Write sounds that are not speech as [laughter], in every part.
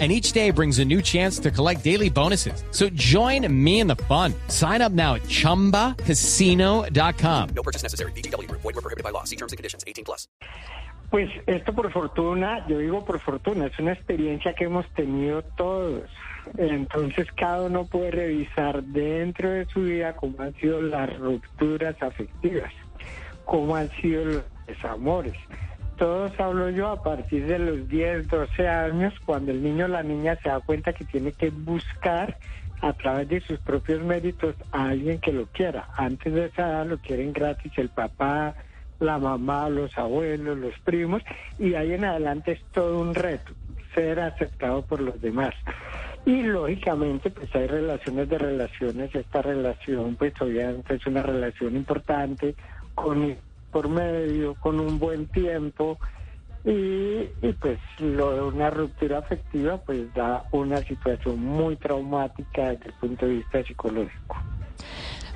And each day brings a new chance to collect daily bonuses. So join me in the fun. Sign up now at chumbacasino.com. No purchase necessary. BGW. Void were prohibited by law. See terms and conditions. 18 plus. Pues esto por fortuna, yo digo por fortuna, es una experiencia que hemos tenido todos. Entonces cada uno puede revisar dentro de su vida cómo han sido las rupturas afectivas, cómo han sido los desamores. Todos hablo yo a partir de los 10, 12 años, cuando el niño o la niña se da cuenta que tiene que buscar a través de sus propios méritos a alguien que lo quiera. Antes de esa edad lo quieren gratis el papá, la mamá, los abuelos, los primos, y ahí en adelante es todo un reto, ser aceptado por los demás. Y lógicamente, pues hay relaciones de relaciones, esta relación pues obviamente es una relación importante, con por medio, con un buen tiempo, y, pues lo de una ruptura afectiva pues da una situación muy traumática desde el punto de vista psicológico.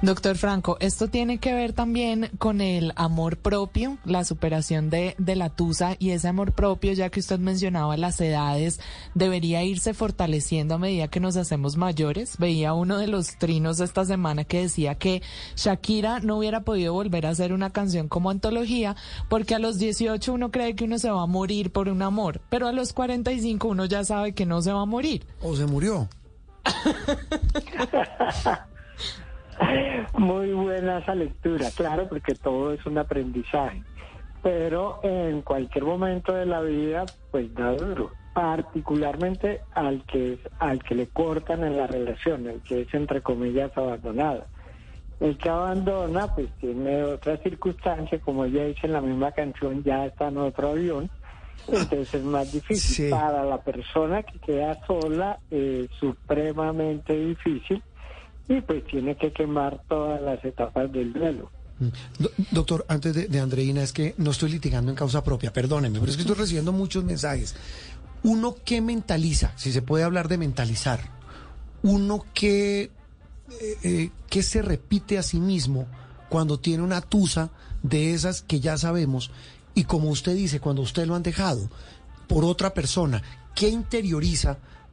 Doctor Franco, esto tiene que ver también con el amor propio, la superación de, de, la tusa y ese amor propio, ya que usted mencionaba las edades, debería irse fortaleciendo a medida que nos hacemos mayores. Veía uno de los trinos de esta semana que decía que Shakira no hubiera podido volver a hacer una canción como antología porque a los 18 uno cree que uno se va a morir por un amor, pero a los 45 uno ya sabe que no se va a morir. ¿O se murió? [laughs] Muy buena esa lectura, claro, porque todo es un aprendizaje. Pero en cualquier momento de la vida, pues da duro. Particularmente al que, al que le cortan en la relación, el que es entre comillas abandonado. El que abandona, pues tiene otra circunstancia, como ella dice en la misma canción, ya está en otro avión. Entonces es más difícil. Sí. Para la persona que queda sola, es supremamente difícil y pues tiene que quemar todas las etapas del duelo. Do- doctor, antes de, Andreina, es que no estoy litigando en causa propia, perdóneme, pero es que estoy recibiendo muchos mensajes. Uno que mentaliza, si se puede hablar de mentalizar, uno que, eh, eh, se repite a sí mismo cuando tiene una tusa de esas que ya sabemos, y como usted dice, cuando usted lo han dejado por otra persona, ¿qué interioriza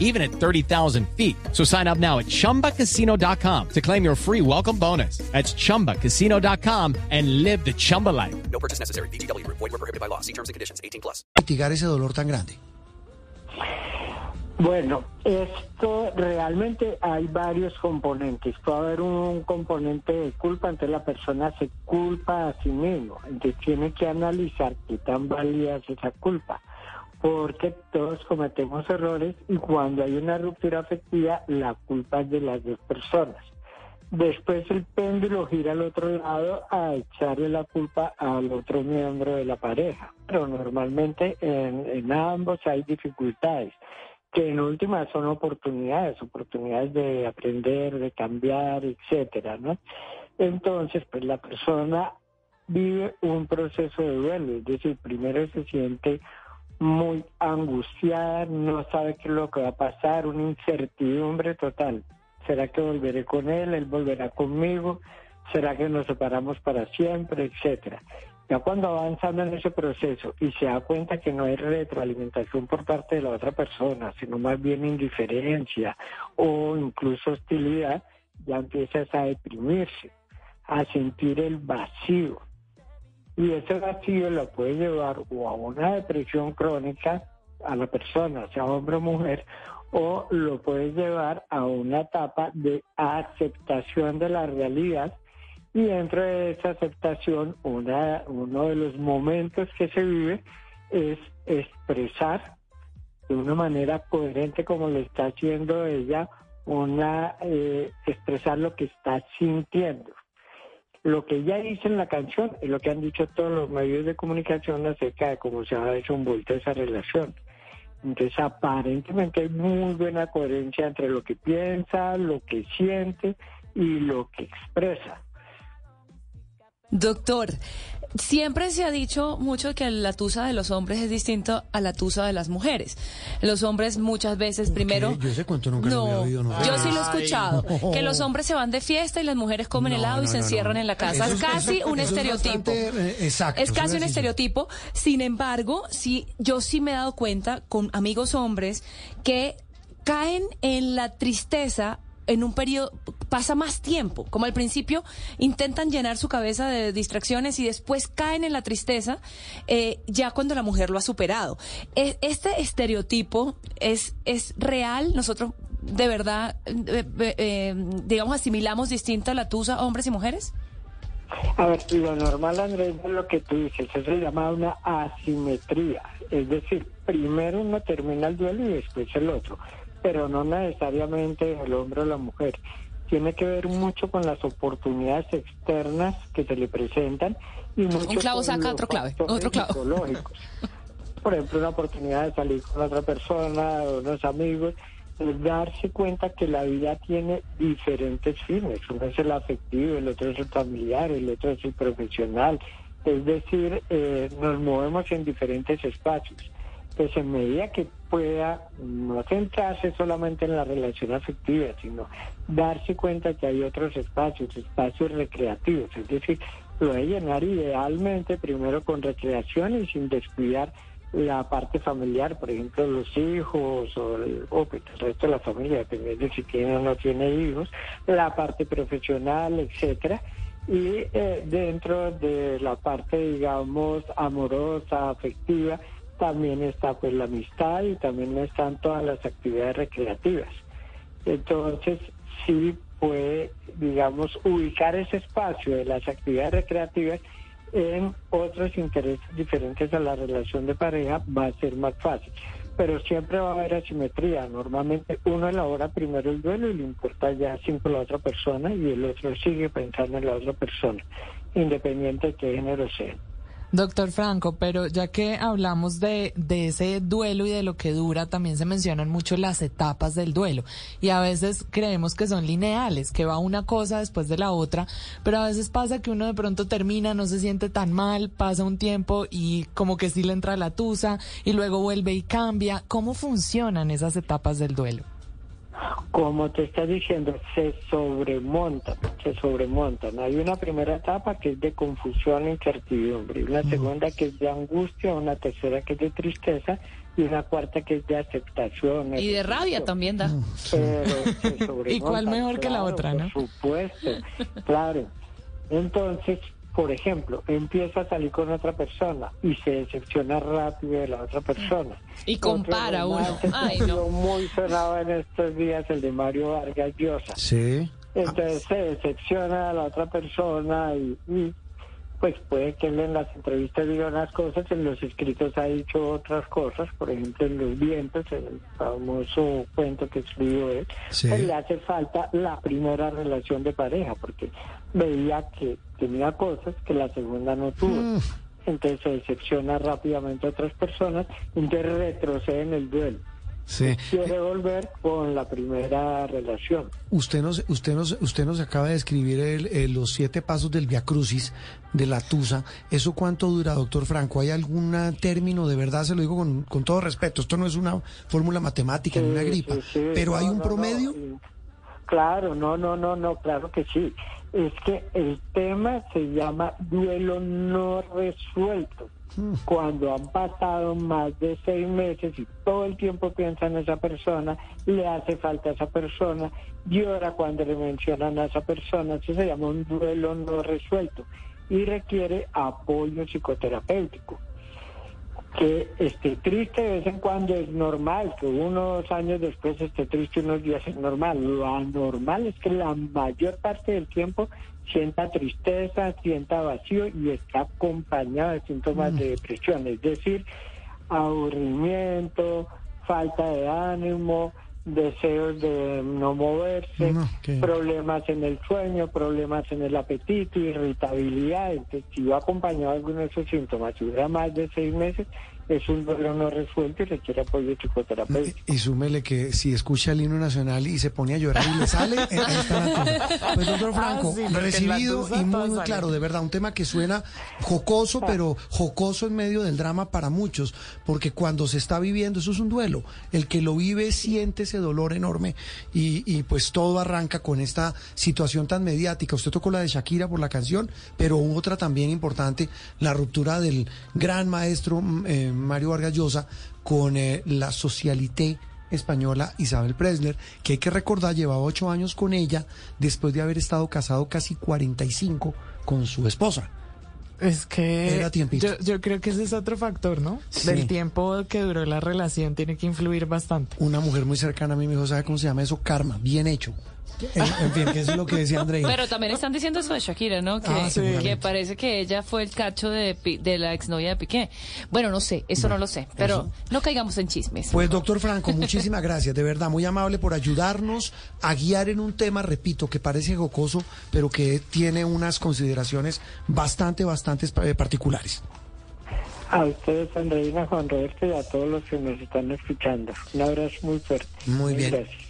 even at 30,000 feet. So sign up now at chumbacasino.com to claim your free welcome bonus. That's chumbacasino.com and live the Chumba life. No purchase necessary. BGW. Void were prohibited by law. See terms and conditions. 18 plus. mitigar ese dolor tan grande? Bueno, esto realmente hay varios componentes. Puede haber un componente de culpa, entonces la persona se culpa a sí mismo. Entonces tiene que analizar qué tan válida es esa culpa. Porque todos cometemos errores y cuando hay una ruptura afectiva, la culpa es de las dos personas. Después el péndulo gira al otro lado a echarle la culpa al otro miembro de la pareja. Pero normalmente en, ambos hay dificultades que en últimas son oportunidades, oportunidades de aprender, de cambiar, etcétera, ¿no? Entonces, pues la persona vive un proceso de duelo, es decir, primero se siente muy angustiada, no sabe qué es lo que va a pasar, una incertidumbre total. ¿Será que volveré con él? ¿Él volverá conmigo? ¿Será que nos separamos para siempre? Etcétera. Ya cuando avanzando en ese proceso y se da cuenta que no hay retroalimentación por parte de la otra persona, sino más bien indiferencia o incluso hostilidad, ya empiezas a deprimirse, a sentir el vacío. Y ese vacío lo puede llevar o a una depresión crónica a la persona, sea hombre o mujer, o lo puede llevar a una etapa de aceptación de la realidad y dentro de esa aceptación, una, uno de los momentos que se vive es expresar de una manera coherente como lo está haciendo ella una eh, expresar lo que está sintiendo. Lo que ella dice en la canción es lo que han dicho todos los medios de comunicación acerca de cómo se ha desenvuelto esa relación. Entonces, aparentemente hay muy buena coherencia entre lo que piensa, lo que siente y lo que expresa. Doctor, siempre se ha dicho mucho que la tusa de los hombres es distinto a la tusa de las mujeres. Los hombres muchas veces primero... Yo ese cuento nunca lo había oído. No. Yo sí lo he escuchado. Ay. Que los hombres se van de fiesta y las mujeres comen No, helado y no, se no, encierran no. en la casa. Eso es es- casi eso- un eso es estereotipo. bastante, eh, exacto, Es casi un estereotipo. Sin embargo, sí, yo sí me he dado cuenta con amigos hombres que caen en la tristeza en un periodo, pasa más tiempo. Como al principio intentan llenar su cabeza de distracciones y después caen en la tristeza eh, ya cuando la mujer lo ha superado. E- Este estereotipo es, es real. Nosotros de verdad, eh, eh, eh, digamos, asimilamos distinto a la tusa hombres y mujeres. A ver, lo normal, Andrés, es lo que tú dices, eso se llama una asimetría. Es decir, primero uno termina el duelo y después el otro, pero no necesariamente el hombre o la mujer. Tiene que ver mucho con las oportunidades externas que se le presentan y mucho clavo con saca los otro clave, otro clavo. [laughs] Por ejemplo, una oportunidad de salir con otra persona unos amigos, es darse cuenta que la vida tiene diferentes fines. Uno es el afectivo, el otro es el familiar, el otro es el profesional. Es decir, eh, nos movemos en diferentes espacios. Pues en medida que pueda no centrarse solamente en la relación afectiva, sino darse cuenta que hay otros espacios, espacios recreativos, es decir, lo de llenar idealmente primero con recreación y sin descuidar la parte familiar, por ejemplo, los hijos o pues, el resto de la familia, dependiendo de si tiene o no tiene hijos, la parte profesional, etcétera, y eh, dentro de la parte, digamos, amorosa, afectiva, también está pues la amistad y también están todas las actividades recreativas. Entonces, sí puede, digamos, ubicar ese espacio de las actividades recreativas en otros intereses diferentes a la relación de pareja, va a ser más fácil. Pero siempre va a haber asimetría. Normalmente uno elabora primero el duelo y le importa ya cinco la otra persona y el otro sigue pensando en la otra persona, independiente de qué género sea. Doctor Franco, pero ya que hablamos de, de ese duelo y de lo que dura, también se mencionan mucho las etapas del duelo. Y a veces creemos que son lineales, que va una cosa después de la otra, pero a veces pasa que uno de pronto termina, no se siente tan mal, pasa un tiempo y como que sí le entra la tusa y luego vuelve y cambia. ¿Cómo funcionan esas etapas del duelo? Como te está diciendo, se sobremontan, se sobremontan. Hay una primera etapa que es de confusión e incertidumbre, una segunda que es de angustia, una tercera que es de tristeza y una cuarta que es de aceptación. Y de rabia también da. Pero se sobremontan, [laughs] ¿Y cuál mejor que la otra, no? Por supuesto, claro. Entonces, por ejemplo, empieza a salir con otra persona y se decepciona rápido de la otra persona. Y compara uno. [laughs] Ay, no. muy sonado en estos días, el de Mario Vargas Llosa. Sí. Entonces se decepciona a la otra persona y, y, pues puede que él en las entrevistas diga unas cosas, en los escritos ha dicho otras cosas, por ejemplo en Los Vientos, el famoso cuento que escribió él, Sí. pues le hace falta la primera relación de pareja, porque veía que tenía cosas que la segunda no tuvo. Mm. Entonces se decepciona rápidamente a otras personas, entonces retrocede en el duelo. Sí. Quiere volver con la primera relación. Usted nos, usted nos, usted nos acaba de describir el- el- los siete pasos del Via Crucis de la Tusa. ¿Eso cuánto dura, doctor Franco? ¿Hay algún término, de verdad se lo digo con, con todo respeto, esto no es una fórmula matemática ni una Sí, gripa, sí, sí. pero hay un no, promedio? no, Claro, no, no, no, no, claro que sí. Es que el tema se llama duelo no resuelto. Cuando han pasado más de seis meses y todo el tiempo piensa en esa persona, le hace falta a esa persona, llora cuando le mencionan a esa persona, eso se llama un duelo no resuelto y requiere apoyo psicoterapéutico que esté triste de vez en cuando es normal, que unos años después esté triste unos días es normal. Lo anormal es que la mayor parte del tiempo sienta tristeza, sienta vacío y está acompañado de síntomas de depresión, es decir, aburrimiento, falta de ánimo, deseos de no moverse, problemas en el sueño, problemas en el apetito, irritabilidad. Entonces, si va acompañado de alguno de esos síntomas, si dura más de seis meses, es un duelo no resuelto y requiere apoyo psicoterapéutico. Y súmele que si escucha el himno nacional y se pone a llorar y le sale, [laughs] ahí está. Pues doctor Franco, Ah, sí, porque recibido y muy, claro, de verdad, un tema que suena jocoso, pero jocoso en medio del drama para muchos, porque cuando se está viviendo, eso es un duelo. El que lo vive siente ese dolor enorme y, y pues todo arranca con esta situación tan mediática. Usted tocó la de Shakira por la canción, pero hubo otra también importante, la ruptura del gran maestro mm, eh, Mario Vargas Llosa con eh, la socialité española Isabel Presner, que hay que recordar llevaba ocho años con ella después de haber estado casado casi 45 con su esposa. Es que Era yo, yo creo que ese es otro factor, ¿no? Sí. Del tiempo que duró la relación tiene que influir bastante. Una mujer muy cercana a mí me dijo, ¿sabe cómo se llama eso? Karma, bien hecho. En, en fin, que eso es lo que decía Andrei. Pero también están diciendo eso de Shakira, ¿no? Que, Ah, que parece que ella fue el cacho de, Pi- de la exnovia de Piqué. Bueno, no sé, eso no lo sé, pero eso. no caigamos en chismes. Pues doctor Franco, muchísimas gracias, de verdad, muy amable por ayudarnos a guiar en un tema, repito, que parece jocoso, pero que tiene unas consideraciones bastante, bastante eh, particulares. A ustedes, Andreina, Juan Roberto, y a todos los que nos están escuchando. Un abrazo muy fuerte. Muy bien. Gracias.